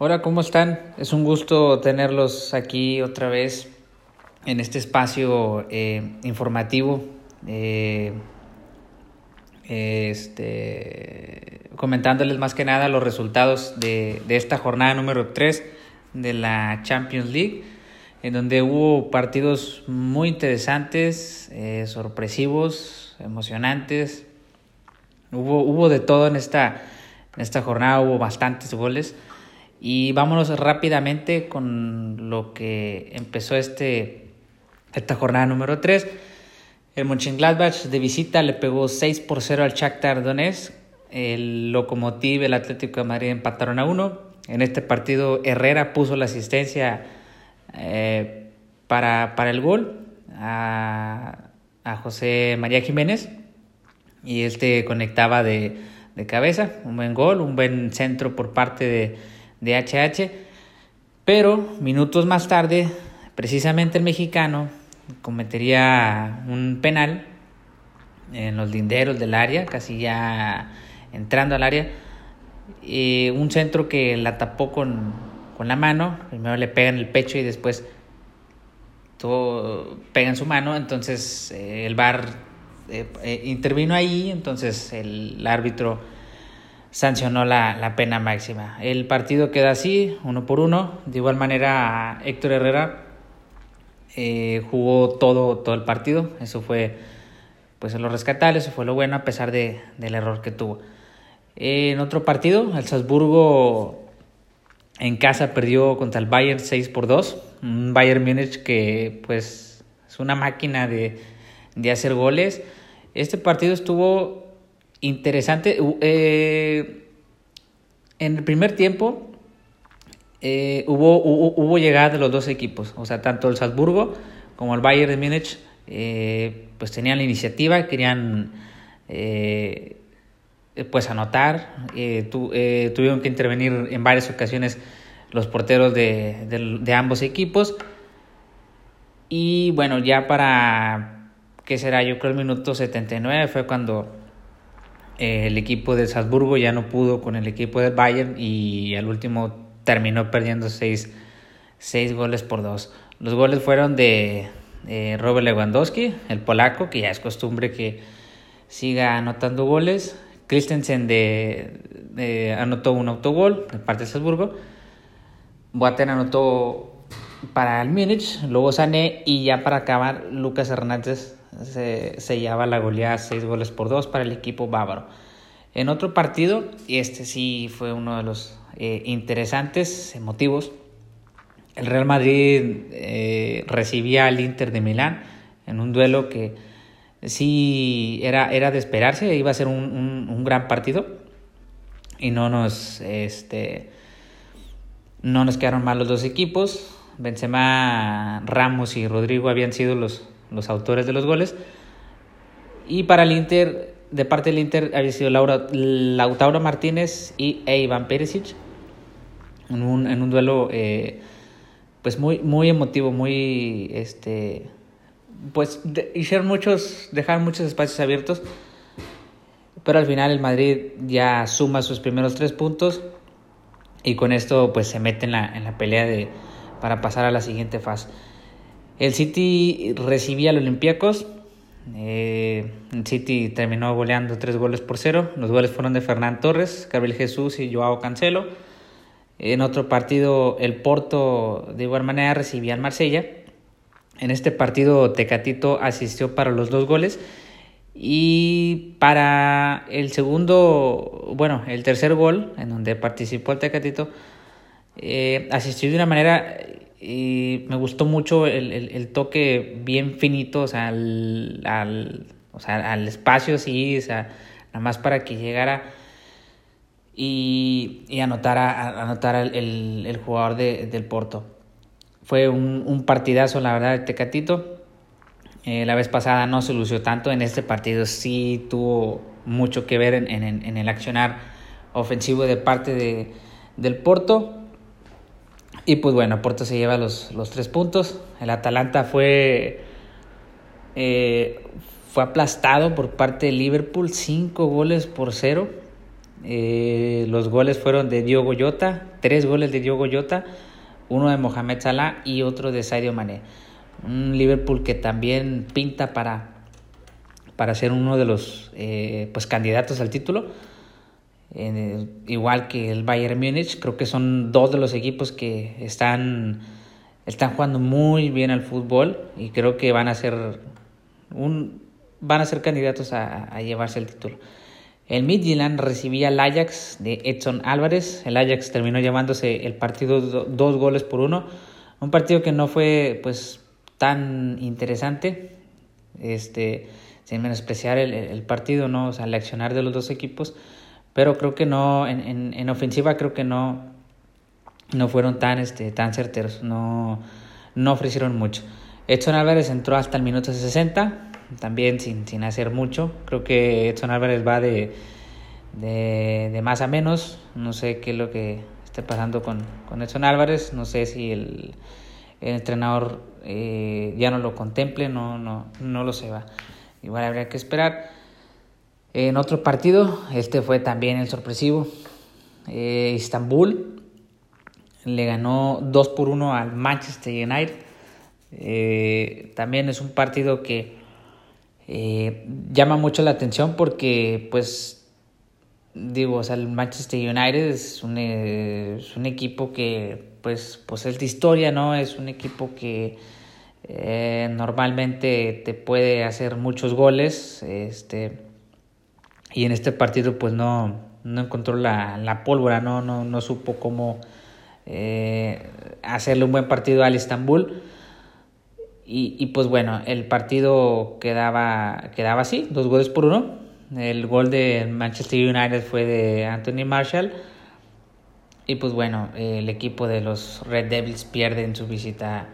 Hola, ¿cómo están? Es un gusto tenerlos aquí otra vez en este espacio eh, informativo. Eh, este, comentándoles más que nada los resultados de, de esta jornada número 3 de la Champions League, en donde hubo partidos muy interesantes, eh, sorpresivos, emocionantes. Hubo, hubo de todo en esta, en esta jornada, hubo bastantes goles. Y vámonos rápidamente con lo que empezó este, esta jornada número 3. El Mönchengladbach de visita le pegó 6 por 0 al Shakhtar Donetsk. El Lokomotiv, el Atlético de Madrid empataron a 1. En este partido Herrera puso la asistencia eh, para, para, el gol a, a, José María Jiménez y este conectaba de, de cabeza. Un buen gol, un buen centro por parte de de HH, pero minutos más tarde, precisamente el mexicano cometería un penal en los linderos del área, casi ya entrando al área, un centro que la tapó con, con la mano, primero le pega en el pecho y después todo pega en su mano, entonces eh, el VAR eh, eh, intervino ahí, entonces el árbitro sancionó la, la, pena máxima. El partido queda así, uno por uno. De igual manera, Héctor Herrera eh, jugó todo, todo el partido. Eso fue pues lo rescatable, eso fue lo bueno a pesar de, del error que tuvo. En otro partido, el Salzburgo en casa perdió contra el Bayern 6 por 2. Un Bayern Múnich que pues es una máquina de, de hacer goles. Este partido estuvo interesante. Eh, en el primer tiempo eh, hubo, hubo, hubo, llegada de los dos equipos, o sea, tanto el Salzburgo como el Bayern de Múnich, eh, pues tenían la iniciativa, querían pues anotar, tu, tuvieron que intervenir en varias ocasiones los porteros de, de, de ambos equipos. Y bueno, ya para, ¿qué será? Yo creo el minuto 79 fue cuando eh, el equipo de Salzburgo ya no pudo con el equipo de Bayern y al último terminó perdiendo seis, seis goles por dos. Los goles fueron de Robert Lewandowski, el polaco, que ya es costumbre que siga anotando goles. Christensen de, anotó un autogol de parte de Salzburgo. Boateng anotó para el Múnich, luego Sané y ya para acabar Lucas Hernández se sellaba la goleada 6 goles por 2 para el equipo bávaro. En otro partido, y este sí fue uno de los eh, interesantes, emotivos, el Real Madrid eh, recibía al Inter de Milán en un duelo que sí era, era de esperarse, iba a ser un, un, un gran partido y no nos, este, no nos quedaron mal los dos equipos. Benzema, Ramos y Rodrigo habían sido los, los autores de los goles. Y para el Inter, de parte del Inter, había sido Laura, Lautaro Martínez y Iván Perisic. En un, en un duelo eh, pues muy, muy emotivo, muy este pues hicieron muchos, dejaron muchos espacios abiertos. Pero al final el Madrid ya suma sus primeros tres puntos. Y con esto pues se mete en la, en la pelea de, para pasar a la siguiente fase. El City recibía al Olympiacos. Eh, el City terminó goleando tres goles por cero. Los goles fueron de Fernán Torres, Gabriel Jesús y Joao Cancelo. En otro partido, el Porto de igual manera recibía al Marsella. En este partido, Tecatito asistió para los dos goles. Y para el segundo, bueno, el tercer gol, en donde participó el Tecatito, eh, asistió de una manera y me gustó mucho el, el, el toque bien finito, o sea, al, al, o sea, al espacio, sí, o sea, nada más para que llegara y, y anotara, anotara el, el jugador de, del Porto. Fue un, un, partidazo, la verdad, de Tecatito. Eh, la vez pasada no se lució tanto, en este partido sí tuvo mucho que ver en, en, en el accionar ofensivo de parte de, del Porto y pues bueno, Porto se lleva los, los tres puntos. El Atalanta fue, eh, fue aplastado por parte de Liverpool, cinco goles por cero. Eh, los goles fueron de Diogo Jota, tres goles de Diogo Jota, uno de Mohamed Salah y otro de Sadio Mané. Un Liverpool que también pinta para, para ser uno de los eh, pues, candidatos al título. Igual que el Bayern Múnich, creo que son dos de los equipos que están, están jugando muy bien al fútbol y creo que van a ser un, van a ser candidatos a, llevarse el título. El Midtjylland recibía al Ajax de Edson Álvarez. El Ajax terminó llevándose el partido dos goles por uno. Un partido que no fue pues tan interesante. Este, sin menospreciar el, el partido, ¿no? O sea, el accionar de los dos equipos. Pero creo que no, en, en, en ofensiva creo que no, no fueron tan, este, tan certeros. No, no ofrecieron mucho. Edson Álvarez entró hasta el minuto 60 también sin, sin hacer mucho. Creo que Edson Álvarez va de, de, más a menos. No sé qué es lo que esté pasando con, con Edson Álvarez. No sé si el, el entrenador eh, ya no lo contemple, no, no, no lo se. Igual habría que esperar. En otro partido, este fue también el sorpresivo. Eh, Istanbul le ganó 2 por 1 al Manchester United. Eh, también es un partido que eh, llama mucho la atención porque, pues, digo, o sea, el Manchester United es un, eh, es un equipo que, pues, pues es de historia, ¿no? Es un equipo que normalmente te puede hacer muchos goles, este, y en este partido, pues, no, no encontró la, la pólvora, ¿no? No, no supo cómo hacerle un buen partido al Istanbul. Y, y, pues bueno, el partido quedaba, quedaba así, dos goles por uno. El gol de Manchester United fue de Anthony Marshall. Y pues bueno, el equipo de los Red Devils pierde en su visita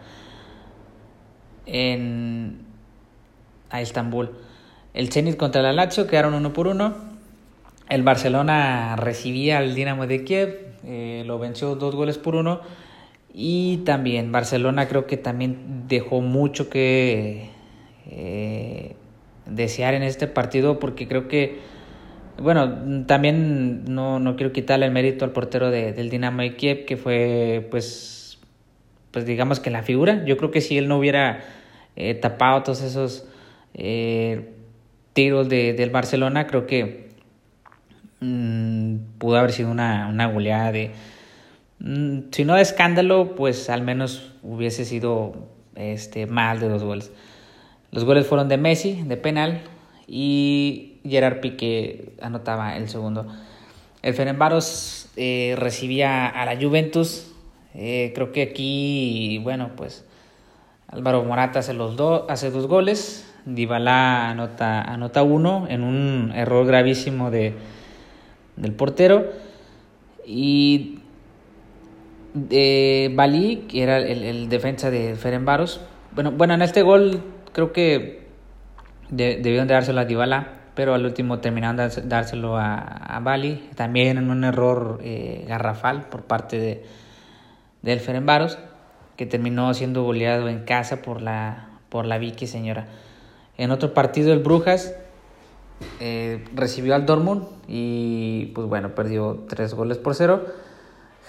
en, a Estambul. El Zenit contra el Lazio quedaron uno por uno. El Barcelona recibía al Dinamo de Kiev, eh, lo venció dos goles por uno. Y también Barcelona creo que también dejó mucho que eh, desear en este partido porque creo que, bueno, también no, no quiero quitarle el mérito al portero de, del Dinamo de Kiev que fue pues, pues digamos que la figura. Yo creo que si él no hubiera eh, tapado todos esos tiros de, del Barcelona, creo que mmm, pudo haber sido una, una goleada de Mm, si no de escándalo, pues al menos hubiese sido este, más de dos goles. Los goles fueron de Messi, de penal, y Gerard Piqué anotaba el segundo. El Fenerbahce eh, recibía a la Juventus. Eh, creo que aquí, bueno, pues Álvaro Morata hace, los dos hace dos goles. Dybala anota, anota uno en un error gravísimo de, del portero. Y de Bali, que era el, el defensa de Ferenbaros. Bueno, bueno, en este gol creo que debieron de dárselo a Dybala, pero al último terminaron de dárselo a, a Bali. También en un error eh, garrafal por parte de, del Ferenbaros, que terminó siendo goleado en casa por la, por la Vicky señora. En otro partido el Brujas eh, recibió al Dortmund y pues bueno, perdió tres goles por cero.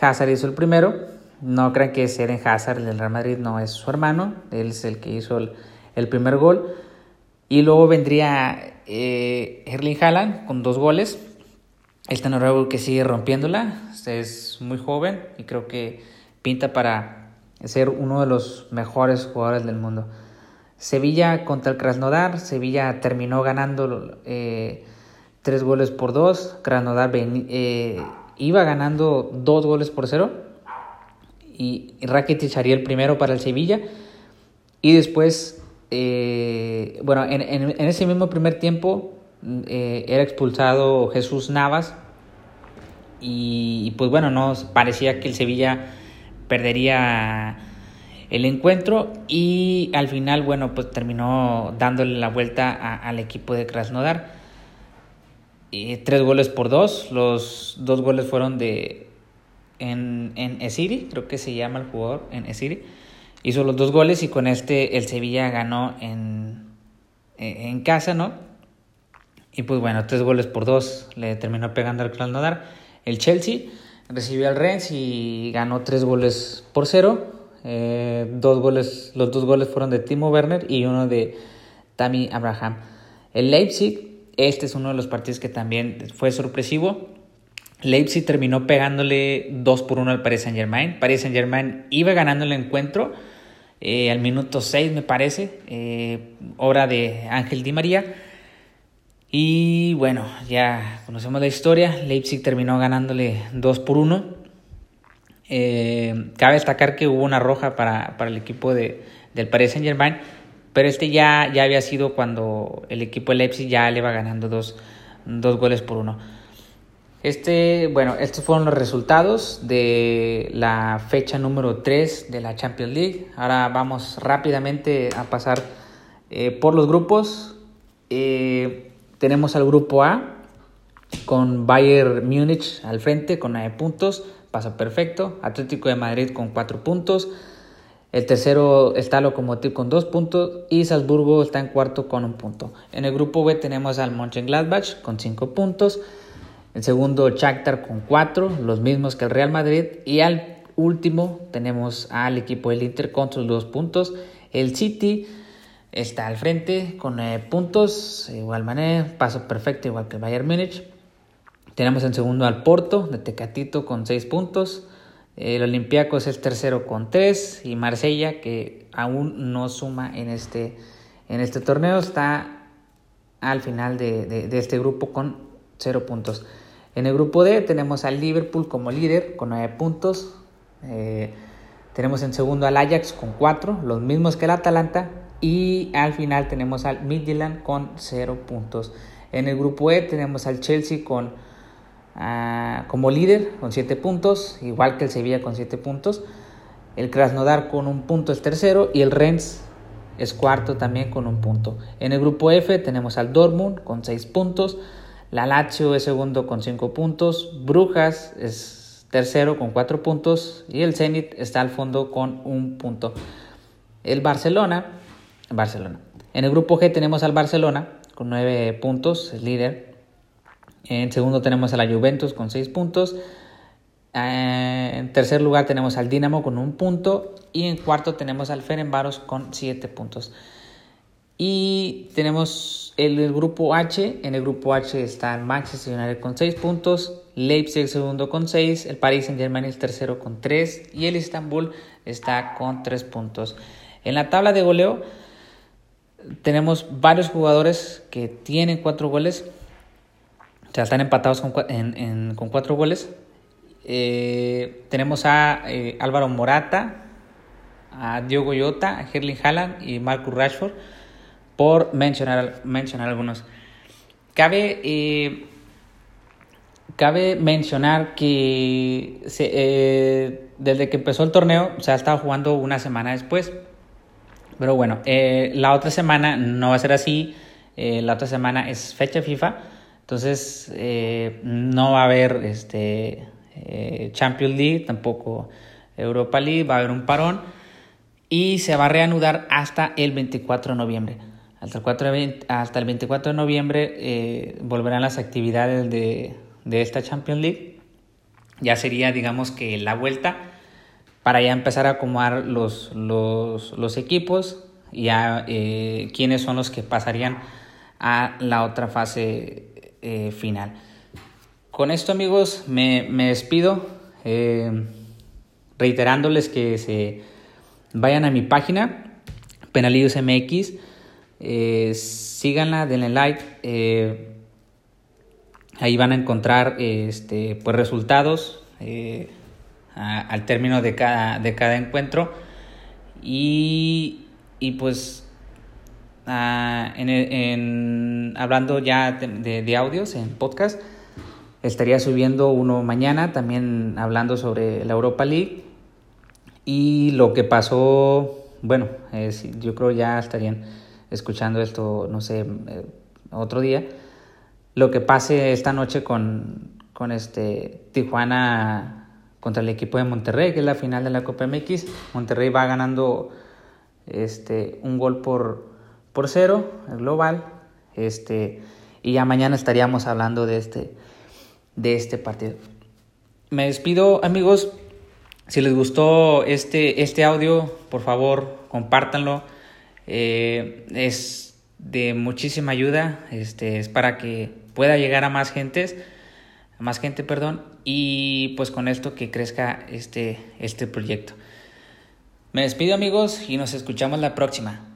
Hazard hizo el primero. No crean que es Eden Hazard, el del Real Madrid, no es su hermano. Él es el que hizo el, primer gol. Y luego vendría eh, Erling Haaland con dos goles. Este noruego que sigue rompiéndola. Es muy joven y creo que pinta para ser uno de los mejores jugadores del mundo. Sevilla contra el Krasnodar. Sevilla terminó ganando eh, tres goles por dos. Krasnodar eh, iba ganando dos goles por cero y Rakitic haría el primero para el Sevilla y después, eh, bueno, en, en, ese mismo primer tiempo era expulsado Jesús Navas y, pues bueno, no parecía que el Sevilla perdería el encuentro y al final, bueno, pues terminó dándole la vuelta al equipo de Krasnodar tres goles por dos. Los dos goles fueron de en, en Esiri, creo que se llama el jugador, en Esiri. Hizo los dos goles y con este el Sevilla ganó en, en casa, ¿no? Y pues bueno, tres goles por dos le terminó pegando al Krasnodar. El Chelsea recibió al Rennes y ganó tres goles por cero. Eh, dos goles, los dos goles fueron de Timo Werner y uno de Tammy Abraham. El Leipzig, este es uno de los partidos que también fue sorpresivo. Leipzig terminó pegándole 2 por 1 al Paris Saint Germain. Paris Saint Germain iba ganando el encuentro eh, al minuto 6 me parece, eh, obra de Ángel Di María. Y bueno, ya conocemos la historia, Leipzig terminó ganándole 2 por 1. Eh, cabe destacar que hubo una roja para, para el equipo de, del Paris Saint Germain, pero este ya, ya había sido cuando el equipo de Leipzig ya le iba ganando dos, dos goles por uno. Este, bueno, estos fueron los resultados de la fecha número 3 de la Champions League. Ahora vamos rápidamente a pasar eh, por los grupos. Eh, tenemos al grupo A con Bayern Múnich al frente con 9 puntos, paso perfecto. Atlético de Madrid con 4 puntos. El tercero está Lokomotiv con 2 puntos y Salzburgo está en cuarto con un punto. En el grupo B tenemos al Mönchengladbach con 5 puntos. El segundo, Shakhtar con cuatro, los mismos que el Real Madrid. Y al último tenemos al equipo del Inter con sus dos puntos. El City está al frente con nueve puntos, igual manera, paso perfecto igual que el Bayern Múnich. Tenemos en segundo al Porto de Tecatito con seis puntos. El Olympiacos es tercero con tres y Marsella que aún no suma en este, en este torneo está al final de, de este grupo con cero puntos. En el grupo D tenemos al Liverpool como líder con 9 puntos. Eh, tenemos en segundo al Ajax con 4, los mismos que el Atalanta. Y al final tenemos al Midland con 0 puntos. En el grupo E tenemos al Chelsea con, como líder con 7 puntos, igual que el Sevilla con 7 puntos. El Krasnodar con un punto es tercero y el Rennes es cuarto también con un punto. En el grupo F tenemos al Dortmund con 6 puntos. La Lazio es segundo con 5 puntos. Brujas es tercero con 4 puntos. Y el Zenit está al fondo con un punto. El Barcelona, Barcelona. En el grupo G tenemos al Barcelona con 9 puntos, es líder. En segundo tenemos a la Juventus con 6 puntos. Eh, en tercer lugar tenemos al Dinamo con un punto. Y en cuarto tenemos al Ferenbaros con 7 puntos. Y tenemos el, grupo H. En el grupo H está el Manchester United con 6 puntos, Leipzig el segundo con 6, el Paris Saint Germain el tercero con 3 y el Istanbul está con 3 puntos. En la tabla de goleo tenemos varios jugadores que tienen 4 goles, o sea, están empatados con, con 4 goles. Eh, tenemos a eh, Álvaro Morata, a Diogo Jota, a Herling Haaland y Marcus Rashford por mencionar, mencionar algunos. Cabe, eh, cabe mencionar que desde que empezó el torneo se ha estado jugando una semana después. Pero bueno, la otra semana no va a ser así. la otra semana es fecha FIFA. Entonces no va a haber este, Champions League, tampoco Europa League. Va a haber un parón. Y se va a reanudar hasta el 24 de noviembre. Hasta el, 4 hasta el 24 de noviembre eh, volverán las actividades de, de, esta Champions League. Ya sería, digamos que la vuelta para ya empezar a acomodar los, los, los equipos, ya eh, quiénes son los que pasarían a la otra fase eh, final. Con esto amigos me, me despido reiterándoles que se vayan a mi página Penalidos MX eh, síganla, denle like. Eh, ahí van a encontrar este, pues, resultados eh, al término de cada, de cada encuentro. Y, y pues en, hablando ya de, de, audios en podcast, estaría subiendo uno mañana también hablando sobre la Europa League y lo que pasó, bueno, yo creo ya estarían escuchando esto, no sé, eh, otro día, lo que pase esta noche con, con este Tijuana contra el equipo de Monterrey, que es la final de la Copa MX. Monterrey va ganando este, un gol por, por cero, el global. Este, y ya mañana estaríamos hablando de este, de este partido. Me despido amigos, si les gustó este, este audio, por favor compártanlo, eh, es de muchísima ayuda, este, es para que pueda llegar a más gentes, más gente, perdón, y pues con esto que crezca este, este proyecto. Me despido amigos y nos escuchamos la próxima.